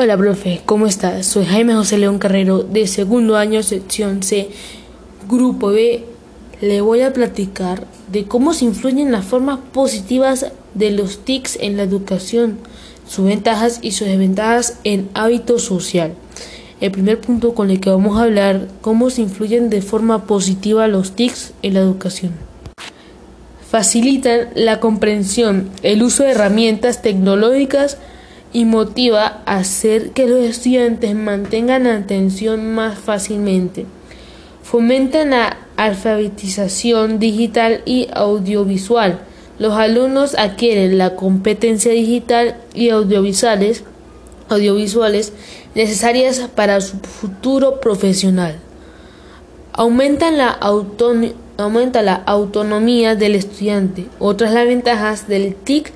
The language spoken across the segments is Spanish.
Hola, profe, ¿cómo estás? Soy Jaime José León Carrero, de segundo año, sección C, grupo B. Le voy a platicar de cómo se influyen las formas positivas de los TICs en la educación, sus ventajas y sus desventajas en hábito social. El primer punto con el que vamos a hablar, cómo se influyen de forma positiva los TICs en la educación. Facilitan la comprensión, el uso de herramientas tecnológicas, y motiva a hacer que los estudiantes mantengan la atención más fácilmente. Fomentan la alfabetización digital y audiovisual. Los alumnos adquieren la competencia digital y audiovisuales, audiovisuales necesarias para su futuro profesional. Aumentan la, aumenta la autonomía del estudiante. Otras las ventajas del TIC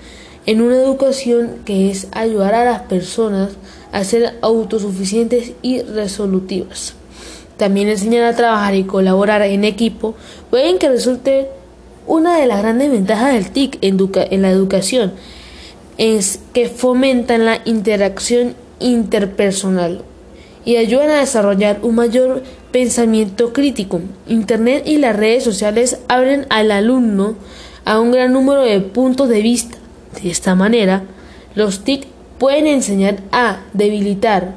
en una educación que es ayudar a las personas a ser autosuficientes y resolutivas. También enseñar a trabajar y colaborar en equipo pueden que resulte una de las grandes ventajas del TIC en, en la educación es que fomentan la interacción interpersonal y ayudan a desarrollar un mayor pensamiento crítico. Internet y las redes sociales abren al alumno a un gran número de puntos de vista de esta manera, los TIC pueden enseñar a debilitar,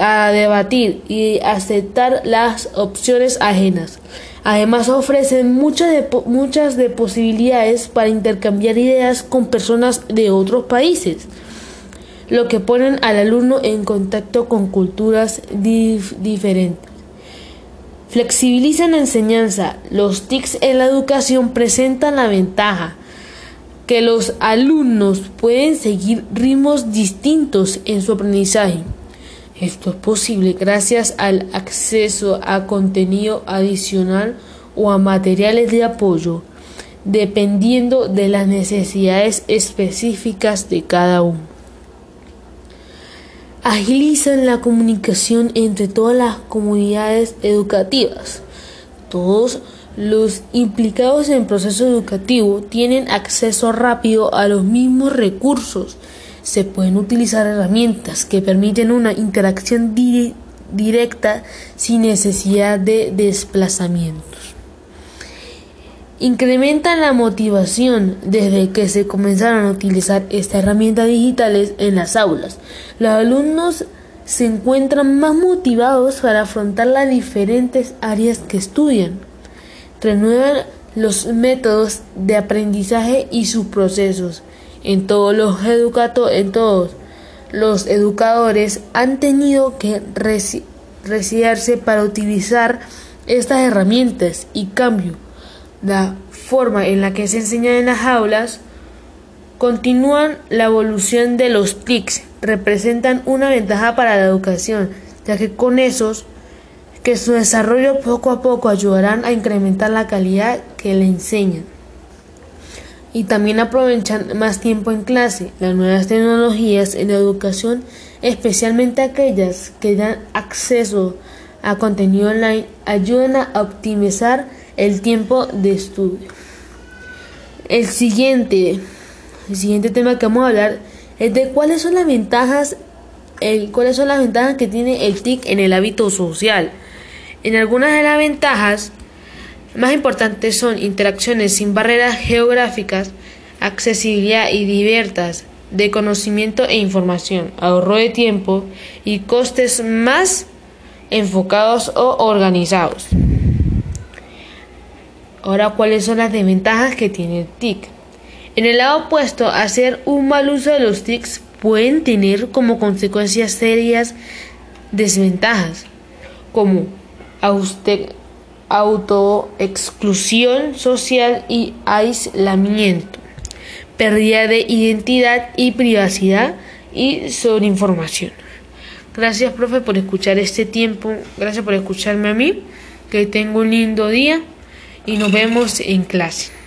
a debatir y aceptar las opciones ajenas. Además ofrecen muchas de, muchas de posibilidades para intercambiar ideas con personas de otros países, lo que ponen al alumno en contacto con culturas diferentes. Flexibilizan la enseñanza. Los TICs en la educación presentan la ventaja que los alumnos pueden seguir ritmos distintos en su aprendizaje. Esto es posible gracias al acceso a contenido adicional o a materiales de apoyo, dependiendo de las necesidades específicas de cada uno. Agilizan la comunicación entre todas las comunidades educativas. Todos los implicados en el proceso educativo tienen acceso rápido a los mismos recursos. Se pueden utilizar herramientas que permiten una interacción directa sin necesidad de desplazamientos. Incrementan la motivación desde que se comenzaron a utilizar estas herramientas digitales en las aulas. Los alumnos se encuentran más motivados para afrontar las diferentes áreas que estudian renuevan los métodos de aprendizaje y sus procesos. En todos los educatos, en todos los educadores han tenido que resiarse para utilizar estas herramientas y cambio la forma en la que se enseña en las aulas continúan la evolución de los TICs representan una ventaja para la educación ya que con esos que su desarrollo poco a poco ayudarán a incrementar la calidad que le enseñan. Y también aprovechan más tiempo en clase. Las nuevas tecnologías en la educación, especialmente aquellas que dan acceso a contenido online, ayudan a optimizar el tiempo de estudio. El siguiente, el siguiente tema que vamos a hablar es de cuáles son las ventajas el, cuáles son las ventajas que tiene el TIC en el hábito social. En algunas de las ventajas más importantes son interacciones sin barreras geográficas, accesibilidad y diversas de conocimiento e información, ahorro de tiempo y costes más enfocados o organizados. Ahora, ¿cuáles son las desventajas que tiene el TIC? En el lado opuesto, hacer un mal uso de los TICs pueden tener como consecuencias serias desventajas, como autoexclusión social y aislamiento, pérdida de identidad y privacidad y sobre información. Gracias, profe, por escuchar este tiempo. Gracias por escucharme a mí. Que tenga un lindo día y nos vemos en clase.